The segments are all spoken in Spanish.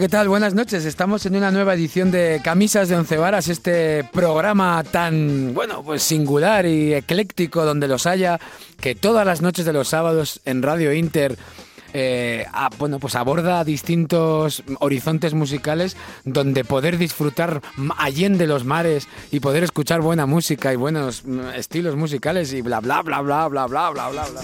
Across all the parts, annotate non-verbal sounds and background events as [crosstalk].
¿Qué tal? Buenas noches. Estamos en una nueva edición de Camisas de Once Varas, este programa tan, bueno, pues singular y ecléctico donde los haya, que todas las noches de los sábados en Radio Inter eh, a- bueno, pues aborda distintos horizontes musicales donde poder disfrutar allende los mares y poder escuchar buena música y buenos mm, estilos musicales y bla bla bla bla bla bla bla bla bla.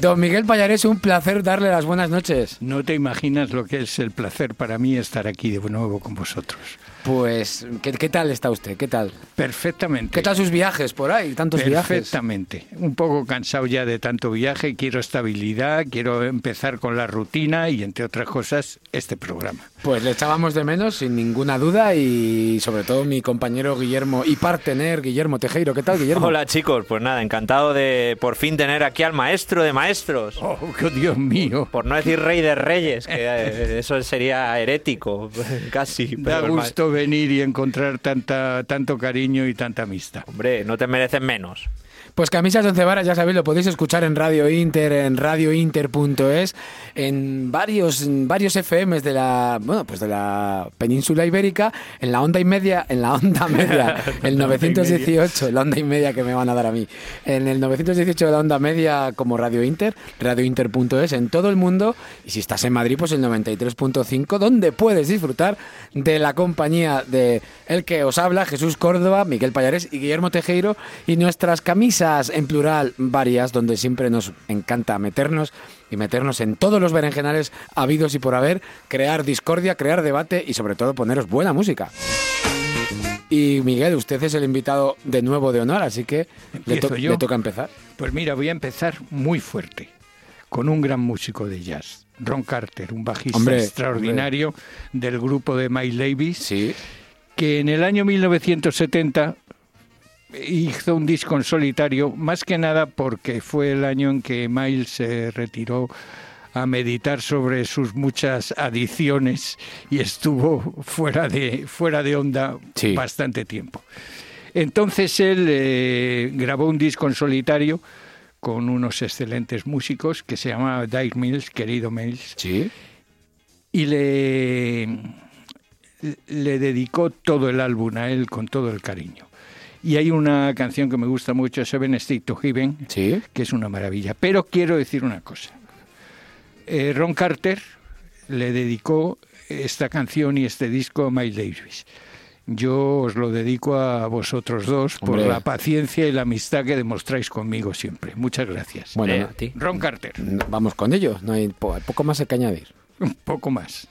Don Miguel Payares, un placer darle las buenas noches. No te imaginas lo que es el placer para mí estar aquí de nuevo con vosotros. Pues, ¿qué, qué tal está usted? ¿Qué tal? Perfectamente. ¿Qué tal sus viajes por ahí? Tantos viajes. Perfectamente. Un poco cansado ya de tanto viaje, quiero estabilidad, quiero empezar con la rutina y, entre otras cosas, este programa. Pues le echábamos de menos, sin ninguna duda, y sobre todo mi compañero Guillermo y partener Guillermo Tejero. ¿Qué tal, Guillermo? Hola chicos, pues nada, encantado de por fin tener aquí al maestro de maestros. ¡Oh, qué Dios mío! Por no decir rey de reyes, que eh, eso sería herético, [laughs] casi. Da pero ma- gusto venir y encontrar tanta, tanto cariño y tanta amistad. Hombre, no te mereces menos. Pues Camisas de Once Varas, ya sabéis, lo podéis escuchar en Radio Inter, en radiointer.es, en varios, en varios FMs de la, bueno, pues de la península ibérica, en la onda y media, en la onda [laughs] media, [laughs] el La onda y 918, la onda y media que me van a dar a mí, en el 918 de la onda media como Radio Inter, radiointer.es, en todo el mundo, y si estás en Madrid, pues el 93.5, donde puedes disfrutar de la compañía de el que os habla, Jesús Córdoba, Miguel Payares y Guillermo Tejero, y nuestras camisas en plural varias, donde siempre nos encanta meternos y meternos en todos los berenjenales habidos y por haber, crear discordia, crear debate y sobre todo poneros buena música. Y Miguel, usted es el invitado de nuevo de honor, así que le, ¿Empiezo to- yo? le toca empezar. Pues mira, voy a empezar muy fuerte, con un gran músico de jazz, Ron Carter, un bajista Hombre, extraordinario del grupo de Miles Davis, Sí, que en el año 1970 hizo un disco en solitario, más que nada porque fue el año en que Miles se retiró a meditar sobre sus muchas adicciones y estuvo fuera de, fuera de onda Sí. bastante tiempo. Entonces él eh, grabó un disco en solitario con unos excelentes músicos que se llamaba Dave Mills, querido Mills, sí. y le, le dedicó todo el álbum a él con todo el cariño. Y hay una canción que me gusta mucho, Seven State to Heaven, Sí. que es una maravilla. Pero quiero decir una cosa. Eh, Ron Carter le dedicó esta canción y este disco a Miles Davis. Yo os lo dedico a vosotros dos por Hombre. la paciencia y la amistad que demostráis conmigo siempre. Muchas gracias. Bueno, Eh, a ti. Ron Carter, vamos con ello, no hay po- poco más que añadir. un poco más.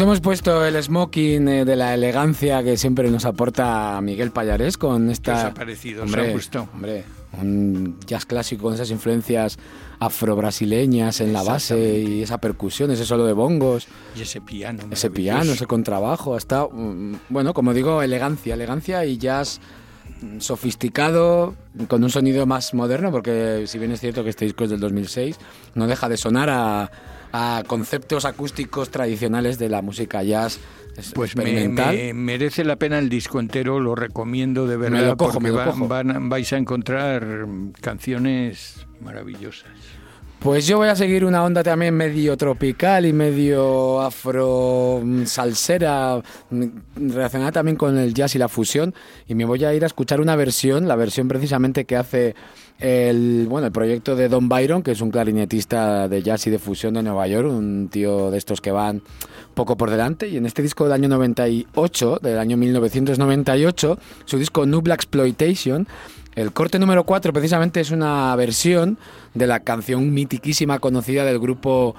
Nos hemos puesto el smoking eh, de la elegancia que siempre nos aporta Miguel Payarés con esta... ¿Qué os ha parecido? ¿Os Hombre, ha gustado? Hombre, un jazz clásico con esas influencias afro-brasileñas en la base y esa percusión, ese solo de bongos, Y ese piano. ese piano, ese contrabajo, hasta, mm, bueno, como digo, elegancia, elegancia y jazz sofisticado, con un sonido más moderno, porque si bien es cierto que este disco es del 2006, no deja de sonar a, a conceptos acústicos tradicionales de la música jazz es- Pues me, me- merece la pena el disco entero, lo recomiendo de verdad, lo cojo, porque me lo va- cojo. van- vais a encontrar canciones maravillosas. Pues yo voy a seguir una onda también medio tropical y medio afro mm, salsera mm, relacionada también con el jazz y la fusión. Y me voy a ir a escuchar una versión, la versión precisamente que hace el bueno, el proyecto de Don Byron, que es un clarinetista de jazz y de fusión de Nueva York, un tío de estos que van poco por delante. Y en este disco del año 98, del año 1998, su disco Nubla Exploitation el corte número 4 precisamente es una versión de la canción mitiquísima conocida del grupo,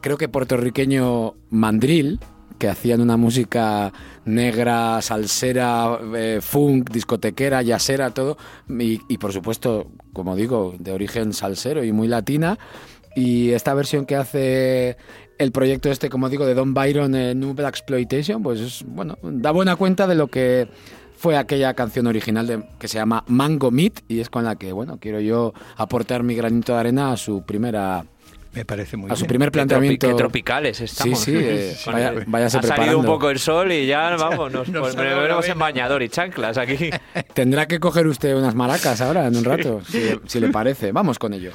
creo que puertorriqueño Mandril, que hacían una música negra, salsera, eh, funk, discotequera, jazzera, todo, y, por supuesto, como digo, de origen salsero y muy latina. Y esta versión que hace el proyecto este, como digo, de Don Byron, eh, New Black Exploitation, pues es, bueno, da buena cuenta de lo que fue aquella canción original de- que se llama Mango Meat y es con la que, bueno, quiero yo aportar mi granito de arena a su primera Me parece muy a su bien. primer Qué, tropi- planteamiento. qué tropicales estamos. Sí, [laughs] sí, eh, vaya- váyase ha salido un poco el sol y ya, [laughs] vamos, nos, Nos pues, en bañador y chanclas aquí. [laughs] Tendrá que coger usted unas maracas ahora, en un rato, si, si le parece. Vamos con ello.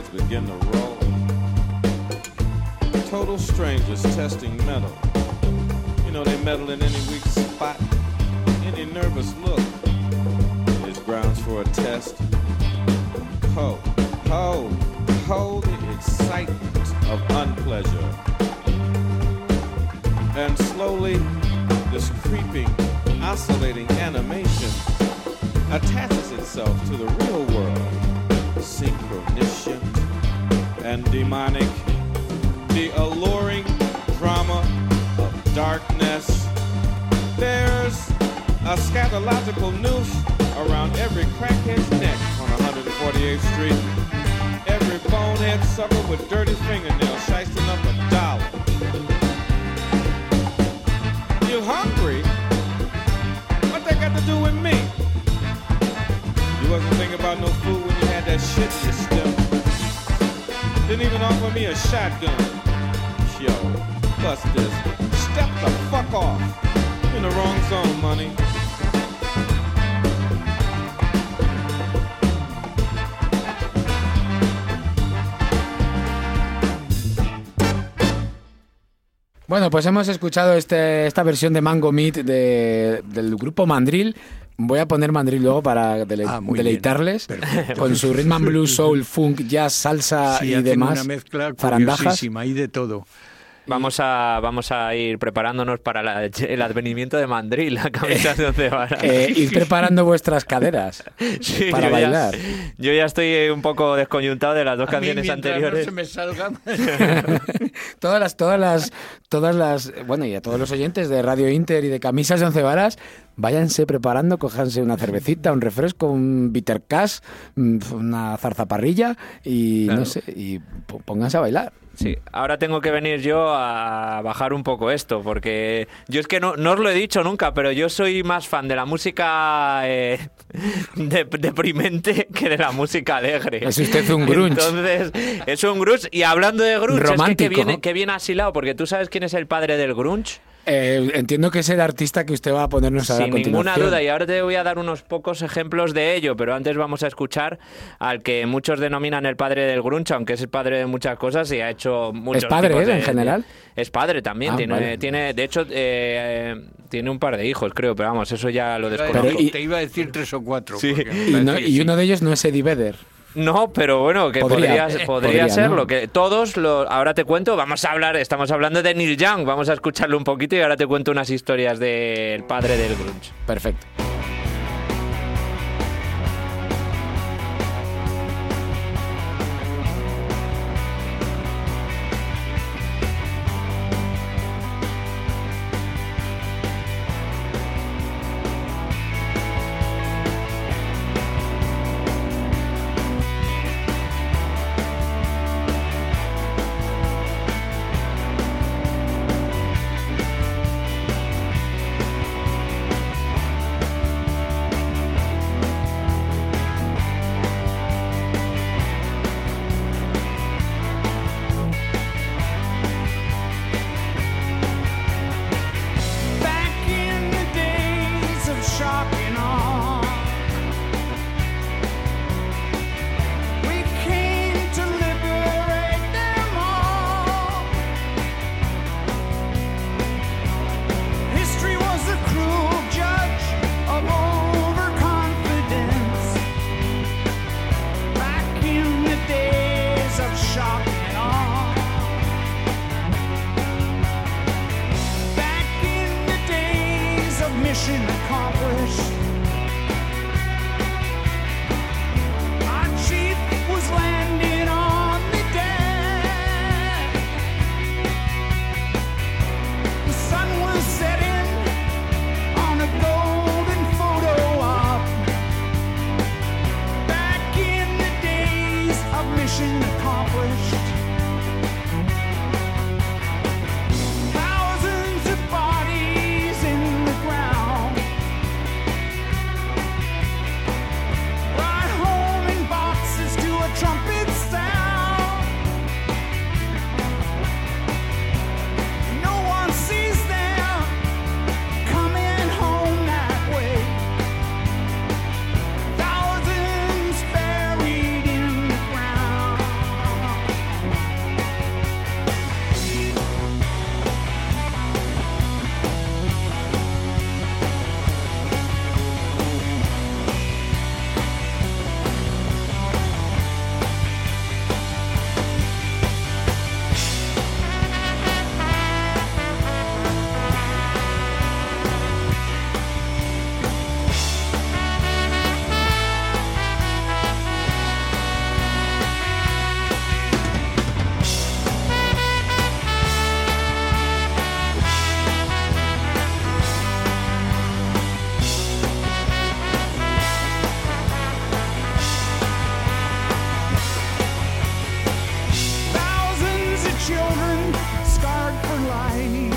Heads begin to roll. Total strangers testing metal. You know, they meddle in any weak spot, any nervous look is grounds for a test. Ho, ho, ho, the excitement of unpleasure. And slowly, this creeping, oscillating animation attaches itself to the real and demonic. The alluring drama of darkness. There's a scatological noose around every crackhead's neck on 148th Street. Every bonehead sucker with dirty fingernails shicing up a dollar. You hungry? What that got to do with me? You wasn't thinking about no food when you had that shit in your stomach. Didn't even offer me a shotgun. Yo, bust this. Step the fuck off. In the wrong zone, money. Bueno, pues hemos escuchado este, esta versión de Mango Meat de- del grupo Mandril. Voy a poner Mandril luego para dele- Ah, deleitarles con su rhythm and blues, soul, funk, jazz, salsa Sí, y demás. una mezcla farandajas. y de todo. Vamos a, vamos a ir preparándonos para la- el advenimiento de Mandril, la camisa de once varas. Eh, ir preparando vuestras caderas [laughs] Sí, para yo bailar. Ya, yo ya estoy un poco descoyuntado de las dos A mí, canciones mientras anteriores. No se me salga. [laughs] [laughs] todas las, todas las, todas las, bueno, y a todos los oyentes de Radio Inter y de Camisas de Once Varas, váyanse preparando, cójanse una cervecita, un refresco, un bitter cash, mm, una zarzaparrilla y Claro. no sé, y pónganse a bailar. Sí, ahora tengo que venir yo a bajar un poco esto, porque yo es que no, no os lo he dicho nunca, pero yo soy más fan de la música eh, [laughs] de- deprimente que de la música alegre. Es usted un grunge. Entonces, es un grunge. Y hablando de grunge, es que, Romántico, que viene, que viene asilado, porque tú sabes quién es el padre del grunge. Eh, entiendo que es el artista que usted va a ponernos a Sin ninguna continuación. duda, y ahora te voy a dar unos pocos ejemplos de ello, pero antes vamos a escuchar al que muchos denominan el padre del grunge, aunque es el padre de muchas cosas y ha hecho muchos padre, tipos eh, de- en general? Es padre también, Ah, tiene, vale. tiene, de hecho, eh, tiene un par de hijos, creo, pero vamos, eso ya lo desconozco. Pero y- Te iba a decir tres o cuatro. Sí. Y, no- y sí. uno de ellos no es Eddie Vedder. No, pero bueno, que Podría, podría, eh, podría, podría, ser ¿no? lo que todos lo, ahora te cuento, vamos a hablar, estamos hablando de Neil Young, vamos a escucharlo un poquito y ahora te cuento unas historias del padre del grunge. Perfecto.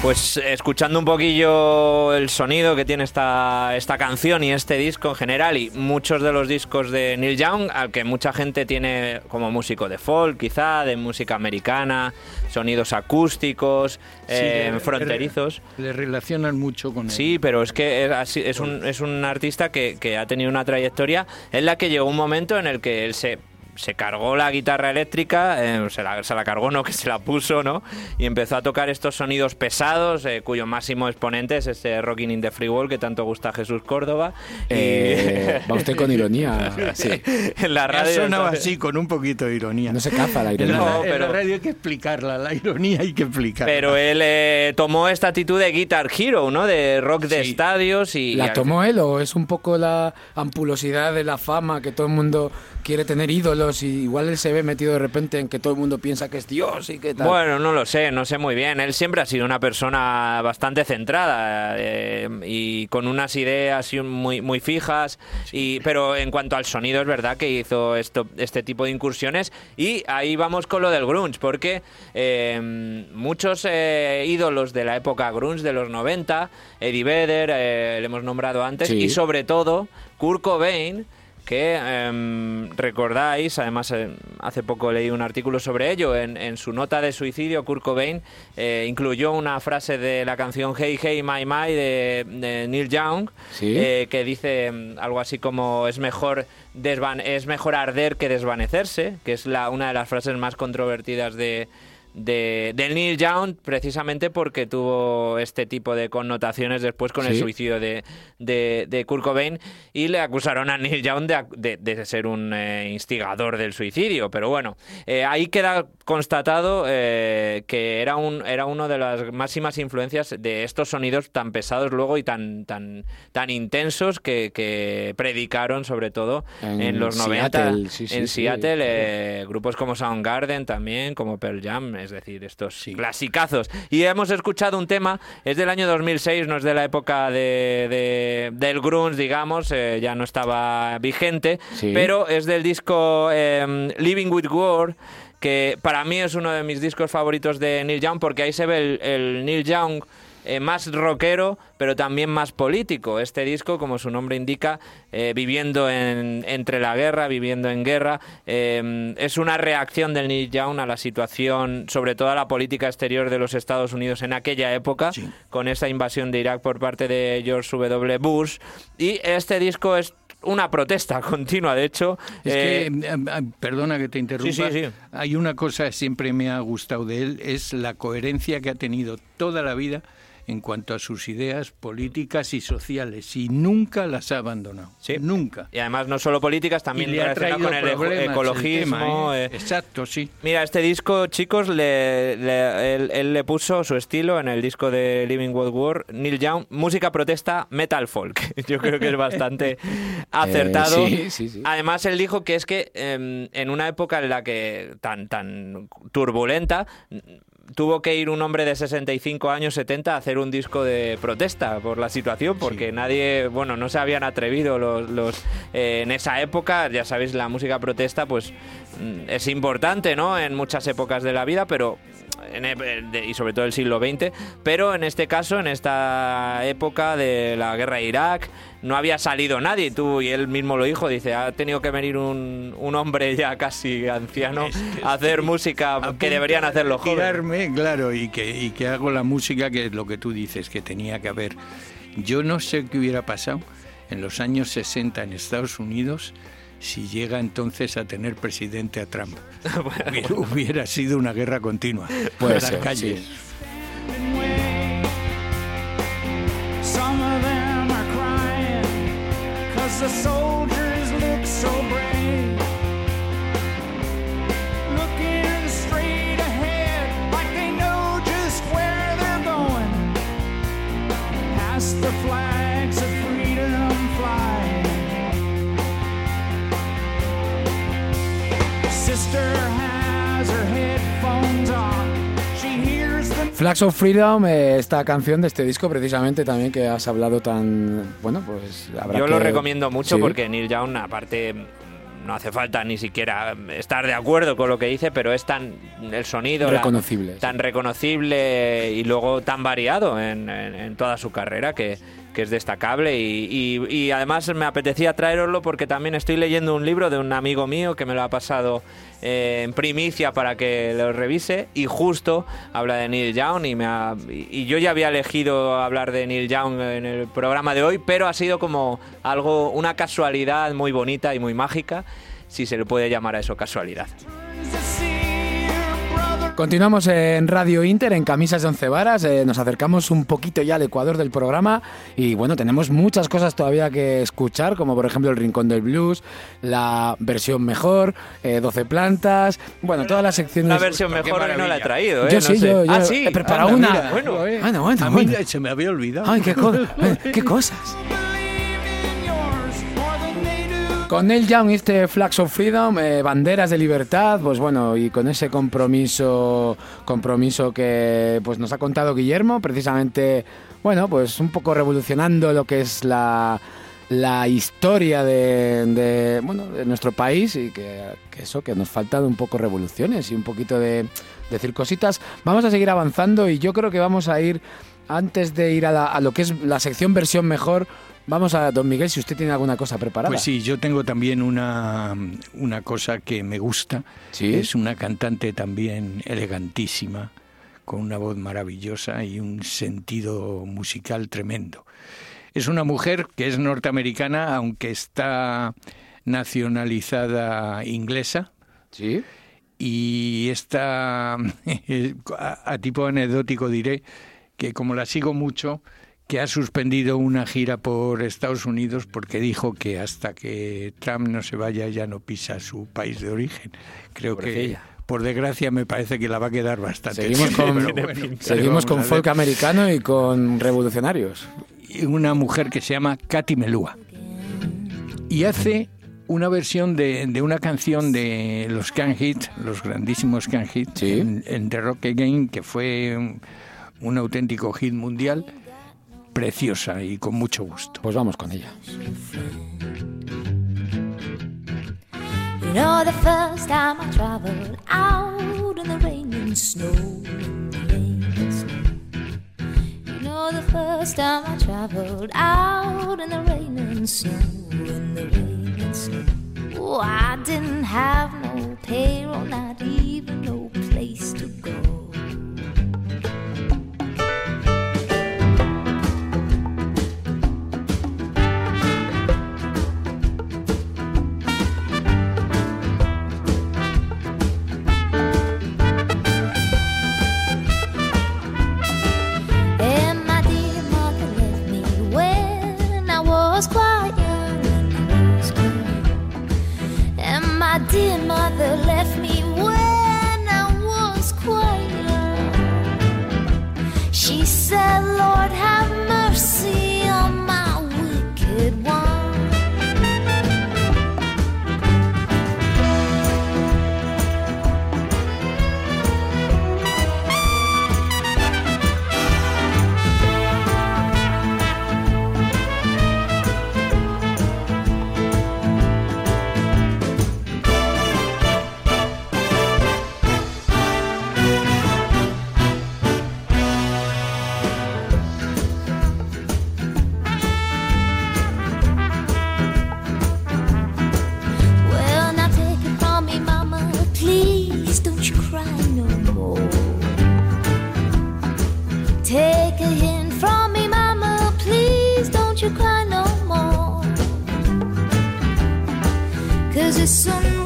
Pues escuchando un poquillo el sonido que tiene esta, esta canción y este disco en general y muchos de los discos de Neil Young, al que mucha gente tiene como músico de folk quizá, de música americana, sonidos acústicos, eh, le- fronterizos. Le relacionan mucho con él. Sí, pero es que es, es un, es un artista que, que ha tenido una trayectoria en la que llegó un momento en el que él se, se cargó la guitarra eléctrica, eh, se, la, se la cargó, no, que se la puso, ¿no? Y empezó a tocar estos sonidos pesados, eh, cuyo máximo exponente es este Rocking in the Free World que tanto gusta a Jesús Córdoba. Y- Eh, va usted con ironía. [laughs] Sí. en la radio. entonces- así, con un poquito de ironía. No se caza la ironía. la, No, en la pero- radio hay que explicarla, la ironía hay que explicarla. Pero él eh, tomó esta actitud de Guitar Hero, ¿no? De rock de Sí. estadios y... ¿La tomó él o es un poco la ampulosidad de la fama que todo el mundo quiere tener ídolos y igual él se ve metido de repente en que todo el mundo piensa que es Dios y que tal? Bueno, no lo sé, no sé muy bien. Él siempre ha sido una persona bastante centrada eh, y con unas ideas muy, muy fijas. Y, pero en cuanto al sonido, es verdad que hizo esto, este tipo de incursiones. Y ahí vamos con lo del grunge, porque eh, muchos eh, ídolos de la época grunge de los 90, Eddie Vedder, eh, le hemos nombrado antes, Sí. y sobre todo Kurt Cobain, que em, recordáis, además eh, hace poco leí un artículo sobre ello, en, en su nota de suicidio Kurt Cobain eh, incluyó una frase de la canción Hey Hey My My de, de Neil Young Sí. eh, que dice em, algo así como es mejor desvan es mejor arder que desvanecerse, que es la, una de las frases más controvertidas de, de, de Neil Young precisamente porque tuvo este tipo de connotaciones después con el suicidio de, de, de Kurt Cobain y le acusaron a Neil Young de, de- ser un eh, instigador del suicidio. Pero bueno, eh, ahí queda constatado eh, que era, un, era uno de las máximas influencias de estos sonidos tan pesados luego y tan, tan, tan intensos que, que predicaron sobre todo en, En los 90 Seattle, sí, sí, en. Seattle eh, grupos como Soundgarden también, como Pearl Jam, es decir, estos Sí. clasicazos. Y hemos escuchado un tema, es del año 2006, no es de la época de, de- del grunge, digamos, eh, ya no estaba vigente, Sí. pero es del disco em, Living with War, que para mí es uno de mis discos favoritos de Neil Young, porque ahí se ve el, el Neil Young eh, más rockero, pero también más político. Este disco, como su nombre indica, eh, viviendo en- entre la guerra, viviendo en guerra, eh, es una reacción del Neil Young a la situación, sobre todo a la política exterior de los Estados Unidos en aquella época, Sí. con esa invasión de Irak por parte de George W. Bush. Y este disco es una protesta [laughs] continua, de hecho. Es eh, que, perdona que te interrumpa, sí, sí. hay una cosa que siempre me ha gustado de él, es la coherencia que ha tenido toda la vida en cuanto a sus ideas políticas y sociales, y nunca las ha abandonado. Sí. Nunca. y además no solo políticas, también le ha relacionado traído con el ecologismo. tema, ¿eh? eh, Exacto, sí. Mira, este disco, chicos, le, le- él, él le puso su estilo en el disco de Living World War, Neil Young, música protesta, metal folk. [laughs] Yo creo que es bastante [laughs] acertado. sí, sí, sí. Además, él dijo que es que em, en una época en la que tan, tan turbulenta, tuvo que ir un hombre de 65 años, 70, a hacer un disco de protesta por la situación, porque nadie, bueno, no se habían atrevido los, los eh, en esa época, ya sabéis, la música protesta, pues mm, es importante, ¿no? En muchas épocas de la vida, pero en e- de- y sobre todo el siglo XX, pero en este caso, en esta época de la guerra de Irak, no había salido nadie, tú y él mismo lo dijo, dice, ha tenido que venir un, un hombre ya casi anciano a hacer música que deberían hacer los jóvenes. Tirarme, claro, y que, y que hago la música que es lo que tú dices, que tenía que haber. Yo no sé qué hubiera pasado en los años 60 en Estados Unidos si llega entonces a tener presidente a Trump. [laughs] hubiera, hubiera sido una guerra continua. En las ser, calles. sí. The soldiers look so brave. Flags of Freedom, eh, esta canción de este disco precisamente también que has hablado tan... Bueno, pues habrá Yo que- lo recomiendo mucho Sí. porque Neil Young, aparte no hace falta ni siquiera estar de acuerdo con lo que dice, pero es tan el sonido Reconocible, tan reconocible y luego tan variado en, en- en toda su carrera que, que es destacable y, y- y además me apetecía traeroslo porque también estoy leyendo un libro de un amigo mío que me lo ha pasado eh, en primicia para que lo revise y justo habla de Neil Young y, me ha- y- yo ya había elegido hablar de Neil Young en el programa de hoy, pero ha sido como algo, una casualidad muy bonita y muy mágica, si se le puede llamar a eso casualidad. Continuamos en Radio Inter, en Camisas de Once Varas. eh, nos acercamos un poquito ya al ecuador del programa y bueno, tenemos muchas cosas todavía que escuchar, como por ejemplo el Rincón del Blues, la versión mejor, eh, 12 plantas, bueno, todas las secciones. Una versión mejor no la he traído, ¿eh? Yo No sí, sé. yo, yo ah, sí. he preparado Anda, una. mira, bueno. eh. Bueno, bueno, A mí bueno. se me había olvidado. Ay, qué, co- [laughs] eh, qué cosas. Con Neil Young este Flags of Freedom, eh, banderas de libertad, pues bueno, y con ese compromiso, compromiso que pues nos ha contado Guillermo, precisamente, bueno, pues un poco revolucionando lo que es la, la historia de, bueno, de nuestro país y que, que eso, que nos faltan un poco revoluciones y un poquito de decir cositas. Vamos a seguir avanzando y yo creo que vamos a ir, antes de ir a, la- a lo que es la sección versión mejor, vamos a don Miguel, si usted tiene alguna cosa preparada. Pues sí, yo tengo también una, una cosa que me gusta. Sí. Es una cantante también elegantísima, con una voz maravillosa y un sentido musical tremendo. Es una mujer que es norteamericana, aunque está nacionalizada inglesa. Sí. Y esta, [laughs] a, a tipo anecdótico diré que como la sigo mucho, que ha suspendido una gira por Estados Unidos porque dijo que hasta que Trump no se vaya ya no pisa su país de origen. Creo que, Pobrecilla. por desgracia, me parece que la va a quedar bastante. Seguimos con, pero bueno, ¿qué le seguimos con folk americano y con revolucionarios. y una mujer que se llama Katy Melua. Y hace una versión de, de una canción de los Can Hit, los grandísimos Can Hit, Sí. en, en The Rock Again, que fue un, un auténtico hit mundial, preciosa y con mucho gusto. Pues vamos con ella. You know, the first time I traveled out in the rain and snow, in the rain and snow. You know, the first time I traveled out in the rain and snow, in the rain and snow. Oh, I didn't have no payroll, not even no place to go. dear Mother. Take a hint from me, Mama. Please don't you cry no more. Cause it's soon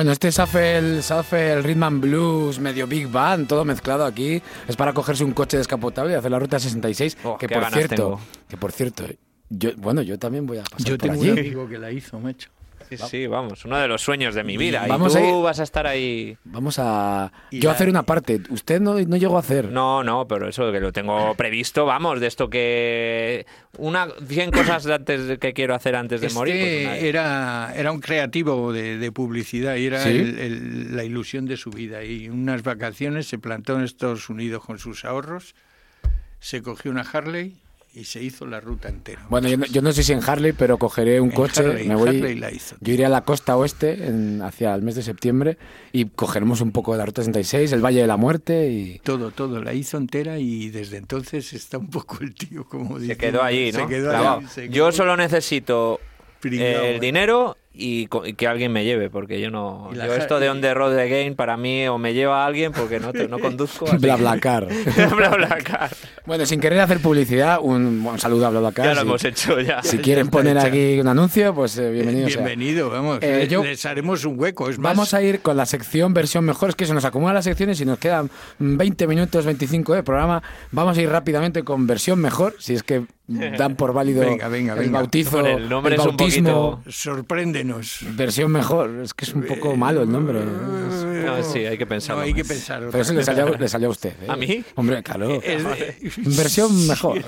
Bueno, este Shuffle, Shuffle Rhythm and Blues, medio Big Band, todo mezclado aquí. Es para cogerse un coche descapotable y hacer la ruta 66. Oh, que por cierto, que por cierto, yo, bueno, yo también voy a pasar Yo por tengo allí. un amigo que la hizo, macho. Sí, sí, vamos, uno de los sueños de mi vida. Vamos y a tú ir- vas a estar ahí. Vamos a yo la- hacer una parte. Usted no, no llegó a hacer. No, no, pero eso que lo tengo previsto, vamos, de esto que una 100 cosas de antes de- que quiero hacer antes de Este morir. pues era, era un creativo de, de publicidad y era ¿Sí? el- el- la ilusión de su vida. Y unas vacaciones se plantó en Estados Unidos con sus ahorros, se cogió una Harley y se hizo la ruta entera. Bueno, yo no, yo no sé si en Harley, pero cogeré un En coche. Harley, me voy, Harley la hizo. yo iré a la costa oeste en- hacia el mes de septiembre y cogeremos un poco de la ruta 66, el Valle de la Muerte y Todo, todo, la hizo entera y desde entonces está un poco el tío, como Se dice. quedó allí, ¿no? Se quedó Clavado. allí, se Yo quedó solo necesito pringao, el ¿eh? dinero y, co- y que alguien me lleve, porque yo no. Yo esto de on the road again para mí o me lleva alguien porque no, te- no [laughs] conduzco. así bla que- bla car. Bla, [laughs] bla, car. bueno, sin querer hacer publicidad, un, un saludo a BlaBlaCar. Ya lo si, hemos hecho ya. si Ya quieren poner aquí un anuncio, pues eh, bienvenido. sea. Vamos. Eh, yo- Les haremos un hueco. Es más, Vamos a ir con la sección versión mejor. Es que se nos acumulan las secciones y nos quedan 20 minutos, 25 de programa. Vamos a ir rápidamente con versión mejor, si es que dan por válido Venga, venga, el venga. bautizo, Hombre, el nombre es un bautismo. poquito- Versión mejor. Es que es un poco malo el nombre. No, sí, hay que pensarlo. No, hay que más. pensar. Pero eso le salió, le salió a usted. ¿eh? ¿A mí? Hombre, claro. [laughs] Versión mejor.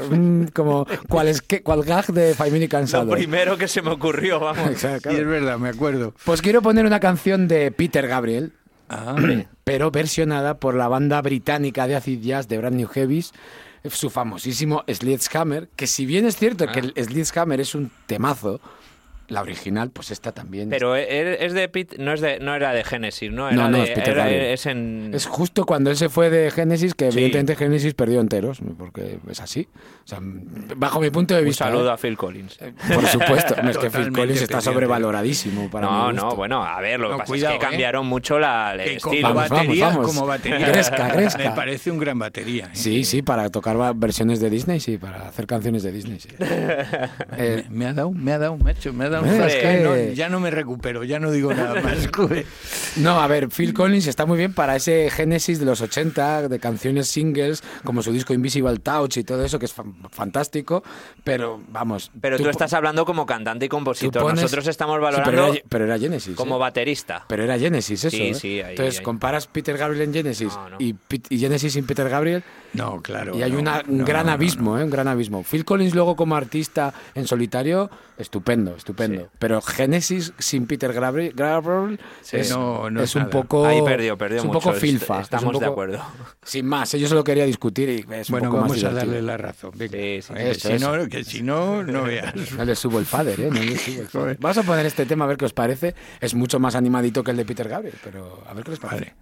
Como cual, es que, cual gag de Five Minute Lo Cansado. primero que se me ocurrió, vamos. [laughs] Exacto, Sí, es verdad, me acuerdo. Pues quiero poner una canción de Peter Gabriel. Ah, [clears throat] pero versionada por la banda británica de acid jazz de Brand New Heavies, su famosísimo Sledgehammer, que si bien es cierto que el Sledgehammer es un temazo, la original, pues esta también. Pero e- es de Pete, no es de, no era de Genesis, ¿no? Era No, no, de- es Peter era- es en Es justo cuando él se fue de Genesis, que Sí. evidentemente Genesis perdió enteros, porque es así. O sea, bajo mi punto de un vista. saludo ¿eh? a Phil Collins. Por supuesto, no, es que Phil Collins está sobrevaloradísimo para No, mi no, bueno, a ver, lo que No, pasa cuidado, es que ¿eh? cambiaron mucho la, el que como estilo. Vamos, batería, vamos, vamos. como batería. Gresca, gresca. Me parece un gran batería. ¿eh? Sí, sí, para tocar versiones de Disney, sí, para hacer canciones de Disney, sí. [laughs] Eh, Me ha dado, me ha dado, macho, me ha dado un Hombre, es que- no, ya no me recupero, ya no digo nada más. [laughs] No, a ver, Phil Collins está muy bien para ese génesis de los 80, de canciones singles, como su disco Invisible Touch y todo eso, que es fan- fantástico, pero vamos. Pero tú, po- estás hablando como cantante y compositor. tú pones- Nosotros estamos Sí, valorando pero, era, pero era Genesis. como ¿eh? baterista. Pero era Genesis eso. Sí, ¿eh? sí, ahí- Entonces ahí. comparas Peter Gabriel en Genesis No, no. Y, y Genesis sin Peter Gabriel No, claro. y hay no, una- un no, gran no, abismo, ¿eh? un gran abismo. Phil Collins luego como artista en solitario, estupendo, estupendo. Sí. Pero Genesis sin Peter Gabriel, Sí, es, no, no es es un poco Ahí perdió, perdió es un mucho. poco filfa. es un Estamos de acuerdo. Sin más, yo solo quería discutir y es un Bueno, poco más vamos a darle la razón. venga. Sí, sí, Eh, eso, si eso. no, que si no, no veas. No le subo el fader, ¿eh? No le subo el. Vamos a poner este tema a ver qué os parece. Es mucho más animadito que el de Peter Gabriel, pero a ver qué les parece. Vale.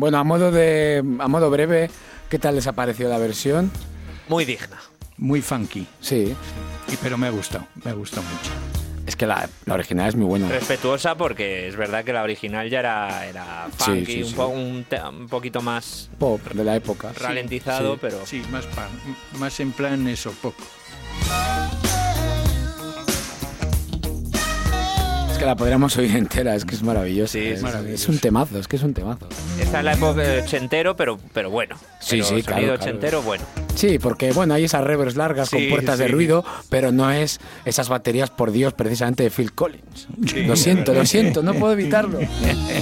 Bueno, a modo de a modo breve, ¿qué tal les ha parecido la versión? Muy digna. Muy funky, Sí, y- pero me ha gustado, me ha gustado mucho. es que la, la original es muy buena. Respetuosa porque es verdad que la original ya era, era funky, sí, un, sí. po- un te- un poquito más Pop de la época. ralentizado, sí. pero Sí, más, pa- más en plan eso, pop. Que la podríamos oír entera, es que es maravilloso. Sí, es es, maravilloso. es un temazo, es que es un temazo. está en la época de ochentero, pero, pero bueno. Sí, Pero sí, sonido claro, claro. ochentero, bueno. Sí, porque bueno, hay esas reverbs largas con Sí, puertas de ruido, pero no es esas baterías, por Dios, precisamente de Phil Collins. Sí. Lo siento, lo siento, no puedo evitarlo.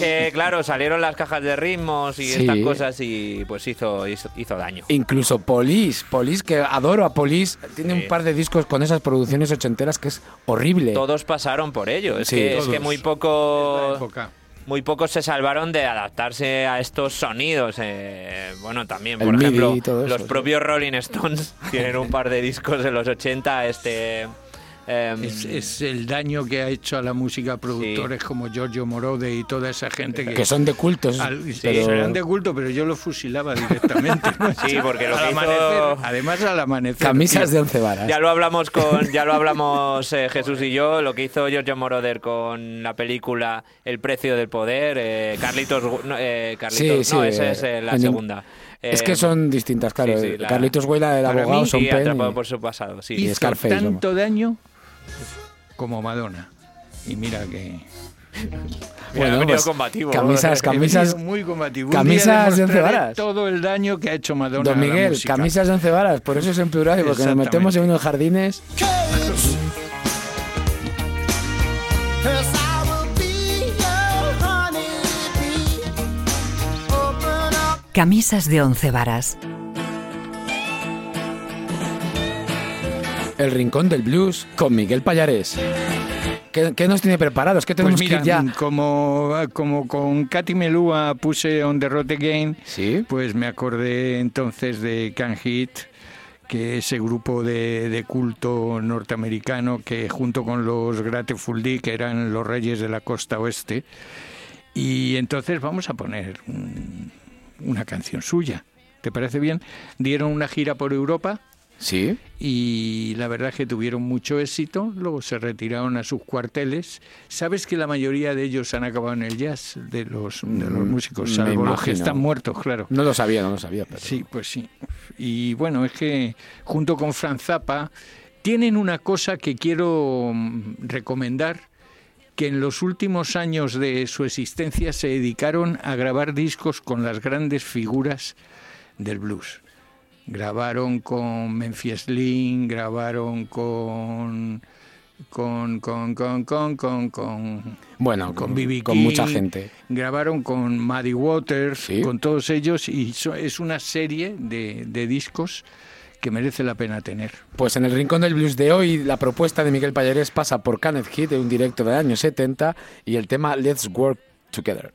Que, [laughs] claro, salieron las cajas de ritmos y estas cosas y pues hizo, hizo, hizo daño. Incluso Police, Police, que adoro a Police, tiene un par de discos con esas producciones ochenteras que es horrible. Todos pasaron por ello. Es, que, es que muy poco muy pocos se salvaron de adaptarse a estos sonidos. eh, bueno, también, por El ejemplo, eso, los sí. propios Rolling Stones [laughs] tienen un par de discos de los 80. Este, em, Es, es el daño que ha hecho a la música productores como Giorgio Morode y toda esa gente que, que son de cultos. al- pero- serán de culto, pero yo los fusilaba directamente. [laughs] Sí, porque lo Al que hizo- amanecer, además al amanecer. Camisas tío. de once varas. Ya lo hablamos con, ya lo hablamos eh, Jesús y yo, lo que hizo Giorgio Moroder con la película El precio del poder, eh, Carlitos, eh, Carlitos, Sí, no, sí, esa es eh, la en- segunda. Es Eh, que son distintas, claro. sí, sí, la- Carlitos Huela, el abogado, mí, son y atrapado Penn. por su pasado, sí. Y Hizo Scarface, tanto daño como Madonna. Y mira que... Bueno, pues, combativo. Camisas, He camisas. muy combativo. Camisas de once varas. todo el daño que ha hecho Madonna Don a la Miguel, camisas de once varas, por eso es en plural, porque nos metemos en unos jardines. Camisas de once varas. El Rincón del Blues con Miguel Payares. ¿Qué, qué nos tiene preparados? ¿Qué tenemos Pues mira, que ir ya? como, como con Katy Melua puse On the Road Again, Sí. pues me acordé entonces de Can Hit, que ese grupo de, de culto norteamericano que junto con los Grateful Dead, que eran los reyes de la costa oeste, y entonces vamos a poner un- una canción suya. ¿Te parece bien? Dieron una gira por Europa Sí. Y la verdad es que tuvieron mucho éxito, luego se retiraron a sus cuarteles. Sabes que la mayoría de ellos han acabado en el jazz, de los, de los mm, músicos, salvo los que están muertos, claro. No lo sabía, no lo sabía. Sí, pues sí. Y bueno, es que junto con Franz Zappa tienen una cosa que quiero mm, recomendar, que en los últimos años de su existencia se dedicaron a grabar discos con las grandes figuras del blues. Grabaron con Memphis Lynn, grabaron con con con con con con con bueno con con mucha gente grabaron con Muddy Waters con todos ellos y es una serie de, de discos que merece la pena tener. Pues en el Rincón del Blues de hoy, la propuesta de Miguel Pallarés pasa por Kenneth Heat de un directo del año 70 y el tema Let's Work Together.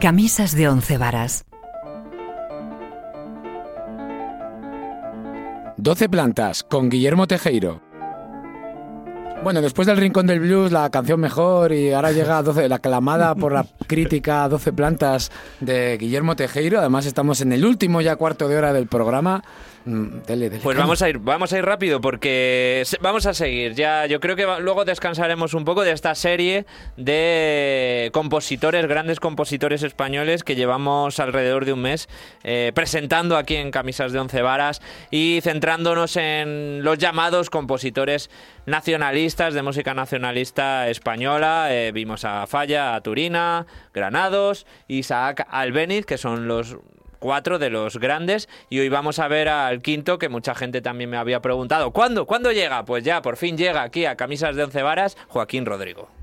Camisas de once varas. 12 plantas con Guillermo Tejeiro. Bueno, después del Rincón del Blues, la canción mejor y ahora llega 12, la aclamada por la [laughs] crítica 12 plantas de Guillermo Tejeiro. Además estamos en el último ya cuarto de hora del programa Mm, dele, dele, Pues vamos a ir, vamos a ir rápido porque vamos a seguir. Ya, yo creo que va- luego descansaremos un poco de esta serie de compositores, grandes compositores españoles que llevamos alrededor de un mes eh, presentando aquí en Camisas de Once Varas y centrándonos en los llamados compositores nacionalistas de música nacionalista española. Eh, vimos a Falla, a Turina, Granados, Isaac Albeniz, que son los cuatro de los grandes y hoy vamos a ver al quinto que mucha gente también me había preguntado ¿cuándo? ¿cuándo llega? Pues ya, por fin llega aquí a Camisas de Once Varas Joaquín Rodrigo.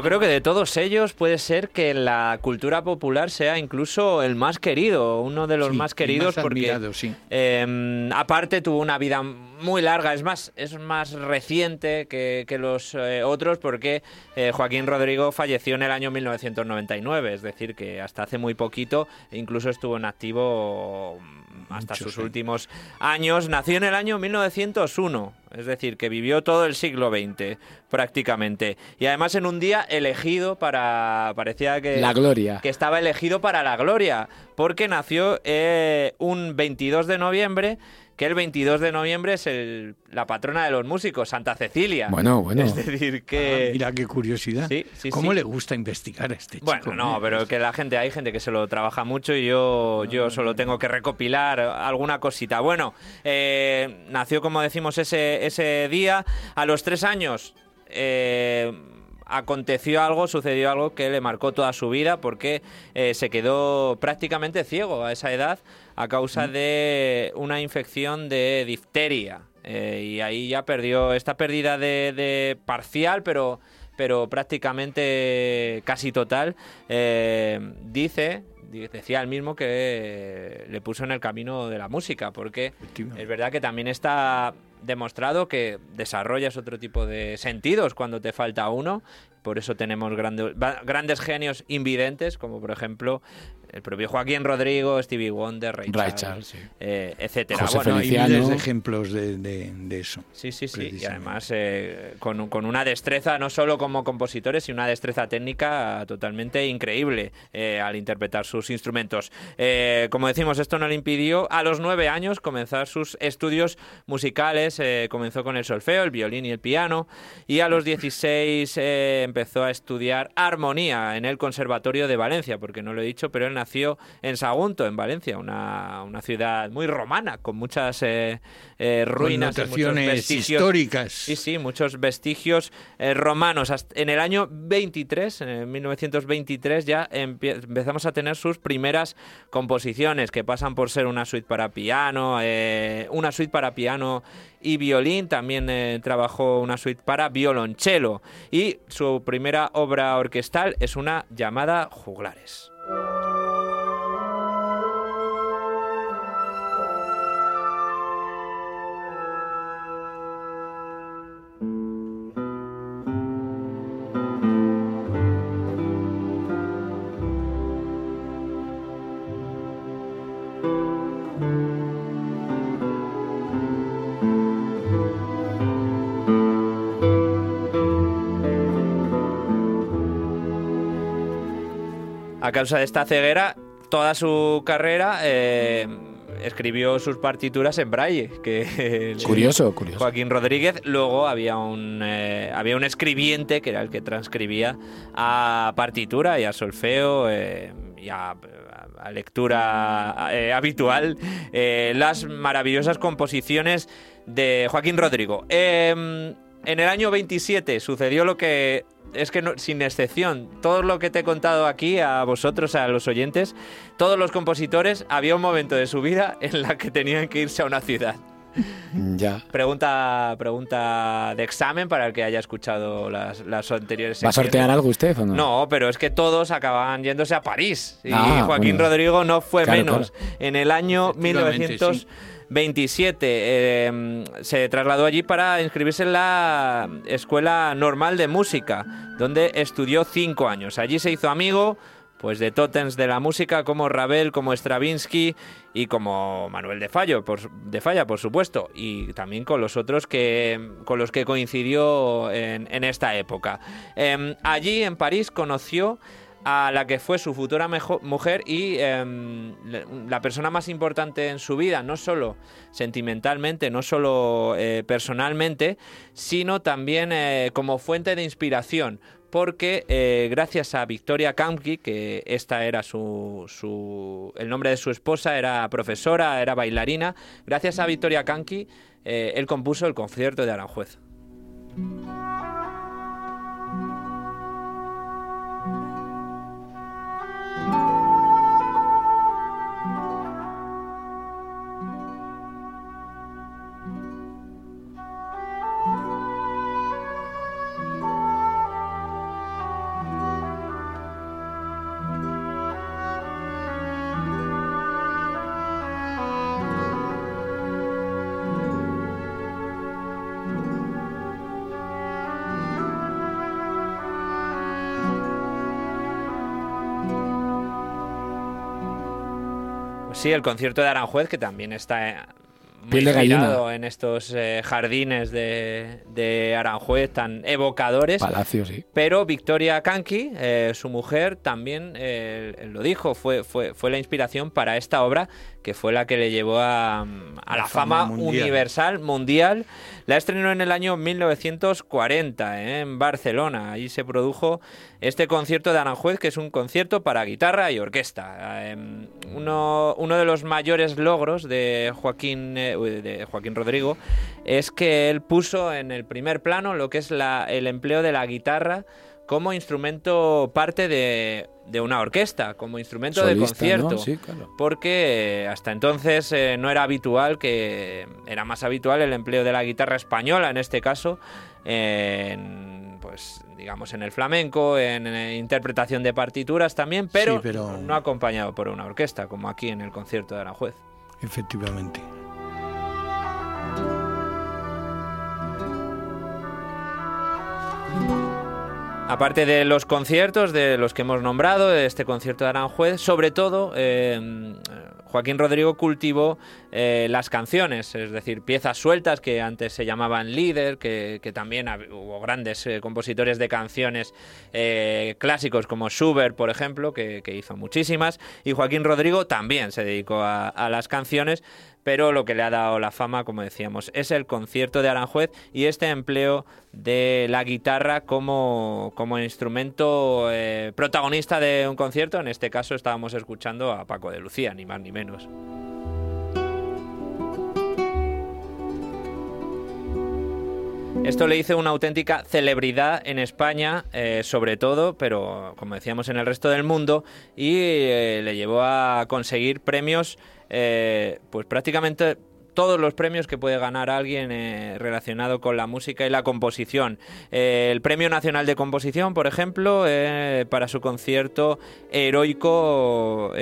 Yo creo que de todos ellos puede ser que la cultura popular sea incluso el más querido, uno de los Sí, más queridos más porque admirado, sí. eh, aparte tuvo una vida muy larga, es más, es más reciente que, que los eh, otros porque eh, Joaquín Rodrigo falleció en el año 1999, es decir, que hasta hace muy poquito incluso estuvo en activo hasta sus últimos años. Nació en el año 1901, es decir, que vivió todo el siglo XX prácticamente. Y además en un día elegido para... parecía que... La gloria. Que estaba elegido para la gloria, porque nació eh, un 22 de noviembre, que el 22 de noviembre es el- la patrona de los músicos, Santa Cecilia. Bueno, bueno. Es decir, que... Ah, mira qué curiosidad. Sí, sí, ¿Cómo sí. le gusta investigar a este chico? Bueno, no, eh? pero que la gente, hay gente que se lo trabaja mucho y yo, yo solo tengo que recopilar alguna cosita. Bueno, eh, nació, como decimos, ese, ese día. A los tres años eh, aconteció algo, sucedió algo que le marcó toda su vida porque eh, se quedó prácticamente ciego a esa edad a causa de una infección de difteria. Eh, y ahí ya perdió esta pérdida de, de parcial, pero pero prácticamente casi total, eh, dice, di- decía él mismo que le puso en el camino de la música, porque es verdad que también está demostrado que desarrollas otro tipo de sentidos cuando te falta uno, por eso tenemos grandes, grandes genios invidentes, como por ejemplo el propio Joaquín Rodrigo, Stevie Wonder, Ray, Ray Charles, sí. eh, etcétera. José Bueno, No, hay Feliciano. miles de ejemplos de, de- de eso. Sí, sí, sí. Y además eh, con, un- con una destreza, no solo como compositores, sino una destreza técnica totalmente increíble eh, al interpretar sus instrumentos. Eh, como decimos, esto no le impidió a los nueve años comenzar sus estudios musicales. eh, comenzó con el solfeo, el violín y el piano. Y a los 16 eh, empezó a estudiar armonía en el Conservatorio de Valencia, porque no lo he dicho, pero él nació en Sagunto, en Valencia, una, una ciudad muy romana, con muchas eh, eh, ruinas. muchos Connotaciones vestigios. históricas. Sí, sí, muchos vestigios eh, romanos. Hasta- En el año 23, en 1923, ya empie- empezamos a tener sus primeras composiciones, que pasan por ser una suite para piano, una suite para piano y violín. También eh, trabajó una suite para violonchelo. Y su primera obra orquestal es una llamada Juglares. A causa de esta ceguera, toda su carrera eh, escribió sus partituras en braille. Que [laughs] Curioso, curioso. Joaquín Rodríguez. Luego había un, eh, había un escribiente que era el que transcribía a partitura y a solfeo eh, y a, a lectura habitual las maravillosas composiciones de Joaquín Rodrigo. Eh, en el año 27 sucedió lo que es que no- sin excepción, todo lo que te he contado aquí a vosotros, a los oyentes, todos los compositores, había un momento de su vida [laughs] en la que tenían que irse a una ciudad. Ya. Pregunta, pregunta de examen para el que haya escuchado las, las anteriores. ¿Va a sortear algo usted o no? No, pero es que todos acababan yéndose a París. Y Ah, Joaquín bueno. Rodrigo no fue Claro, menos. En el año Efectivamente, 1927 eh, se trasladó allí para inscribirse en la Escuela Normal de Música, donde estudió cinco años. Allí se hizo amigo pues de tótems de la música como Ravel, como Stravinsky y como Manuel de Fallo, de Falla, por supuesto, y también con los otros que con los que coincidió en, en esta época. Em, allí en París conoció a la que fue su futura mujer y em, la persona más importante en su vida, no solo sentimentalmente, no solo eh, personalmente, sino también eh, como fuente de inspiración. Porque eh, gracias a Victoria Kamki, que esta era su, su- el nombre de su esposa, era profesora, era bailarina, gracias a Victoria Kamki, él compuso el concierto de Aranjuez. Sí, el concierto de Aranjuez, que también está eh, muy de gallina. en estos eh, jardines de, de Aranjuez tan evocadores. Palacio, sí. Pero Victoria Kanki, eh, su mujer, también eh, lo dijo, fue, fue, fue la inspiración para esta obra, que fue la que le llevó a, a la, fama, fama mundial. universal, mundial. La estrenó en el año 1940 eh, en Barcelona. Ahí se produjo este concierto de Aranjuez, que es un concierto para guitarra y orquesta. Eh, uno, de los mayores logros de Joaquín, eh, de Joaquín Rodrigo es que él puso en el primer plano lo que es el empleo de la guitarra como instrumento parte de, de una orquesta, como instrumento de concierto. ¿no? Sí, claro. Porque eh, hasta entonces eh, no era habitual que era más habitual el empleo de la guitarra española en este caso en, pues digamos en el flamenco en, eh, interpretación de partituras también pero, Sí, pero- no acompañado por una orquesta como aquí en el concierto de Aranjuez Efectivamente. Aparte de los conciertos, de los que hemos nombrado, este concierto de Aranjuez, sobre todo eh, Joaquín Rodrigo cultivó eh, las canciones, es decir, piezas sueltas que antes se llamaban líder, que, también hubo grandes eh, compositores de canciones eh, clásicos como Schubert, por ejemplo, que, que hizo muchísimas, y Joaquín Rodrigo también se dedicó a, a las canciones, pero lo que le ha dado la fama, como decíamos, es el concierto de Aranjuez y este empleo de la guitarra como, como instrumento eh, protagonista de un concierto. En este caso estábamos escuchando a Paco de Lucía, ni más ni menos. Esto le hizo una auténtica celebridad en España, eh, sobre todo, pero como decíamos en el resto del mundo, y eh, le llevó a conseguir premios, eh, pues prácticamente todos los premios que puede ganar alguien relacionado con la música y la composición. El Premio Nacional de Composición, por ejemplo, para su concierto heroico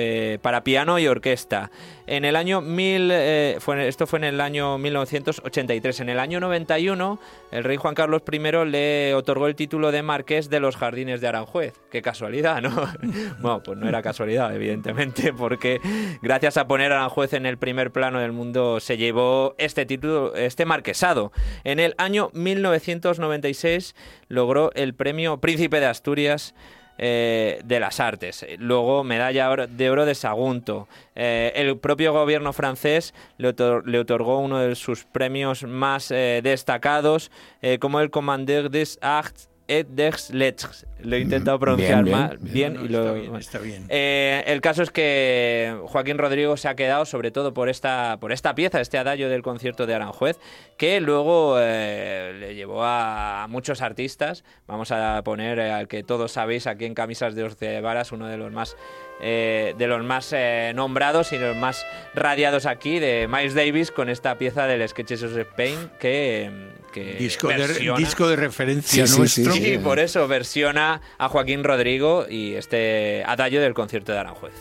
para piano y orquesta. En el año 1000, eh, fue, esto fue en el año 1983. En el año 91, el rey Juan Carlos I le otorgó el título de Marqués de los Jardines de Aranjuez. Qué casualidad, ¿no? [laughs] bueno, pues no era casualidad, evidentemente, porque gracias a poner Aranjuez en el primer plano del mundo se llevó este título, este marquesado. En el año 1996 logró el premio Príncipe de Asturias eh, de las artes. Luego, medalla de oro de Sagunto. Eh, el propio gobierno francés le, otor- le otorgó uno de sus premios más eh, destacados, como el Commander des Arts et des Lettres. Lo he intentado pronunciar bien, mal, bien. y está lo... bien, está bien. Eh, el caso es que Joaquín Rodrigo se ha quedado sobre todo por esta, por esta pieza, este adagio del concierto de Aranjuez, que luego eh, le llevó a, muchos artistas. Vamos a poner eh, al que todos sabéis aquí en Camisas de Once Varas, uno de los más eh, de los más eh, nombrados y los más radiados aquí, de Miles Davis, con esta pieza del Sketches of Spain que, que Disco de, versiona- disco de referencia Sí, sí, nuestro. sí, Sí, por eso versiona a Joaquín Rodrigo y este adagio del concierto de Aranjuez.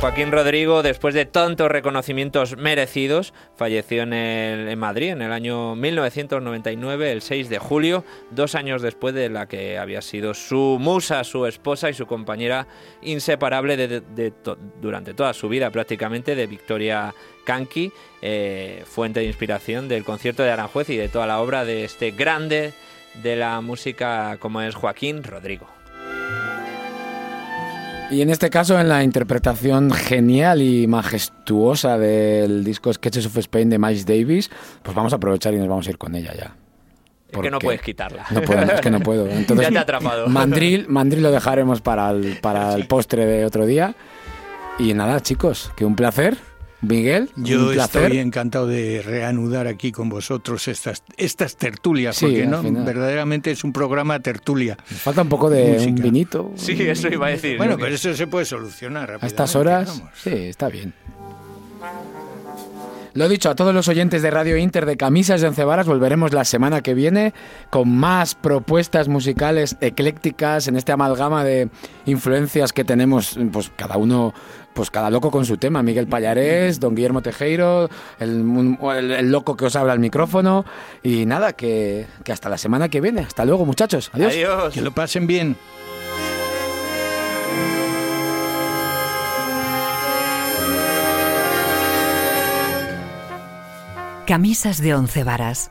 Joaquín Rodrigo, después de tantos reconocimientos merecidos, falleció en, el- en Madrid en el año 1999, el 6 de julio, dos años después de la que había sido su musa, su esposa y su compañera inseparable de- durante toda su vida prácticamente, de Victoria Canqui, eh, fuente de inspiración del concierto de Aranjuez y de toda la obra de este grande de la música como es Joaquín Rodrigo. Y en este caso, en la interpretación genial y majestuosa del disco Sketches of Spain de Miles Davis, pues vamos a aprovechar y nos vamos a ir con ella ya. Es que no Porque- puedes quitarla. No puedo, es que no puedo. [laughs] Entonces, Ya te ha atrapado. Mandril, Mandril lo dejaremos para el, para [laughs] el postre de otro día. Y nada, chicos, que un placer. Miguel, Yo un placer. estoy encantado de reanudar aquí con vosotros estas, estas tertulias, Sí, porque no, verdaderamente es un programa tertulia. Falta un poco de Música. un vinito. Sí, eso iba a decir. Bueno, pero eso se puede solucionar. A estas horas, vamos. sí, está bien. Lo dicho, a todos los oyentes de Radio Inter de Camisas de Once Varas, volveremos la semana que viene con más propuestas musicales eclécticas en este amalgama de influencias que tenemos, pues cada uno, pues cada loco con su tema. Miguel Pallarés, don Guillermo Tejero, el, el- el loco que os habla al micrófono. Y nada, que, que hasta la semana que viene. Hasta luego, muchachos. Adiós. Adiós. Que lo pasen bien. Camisas de once varas.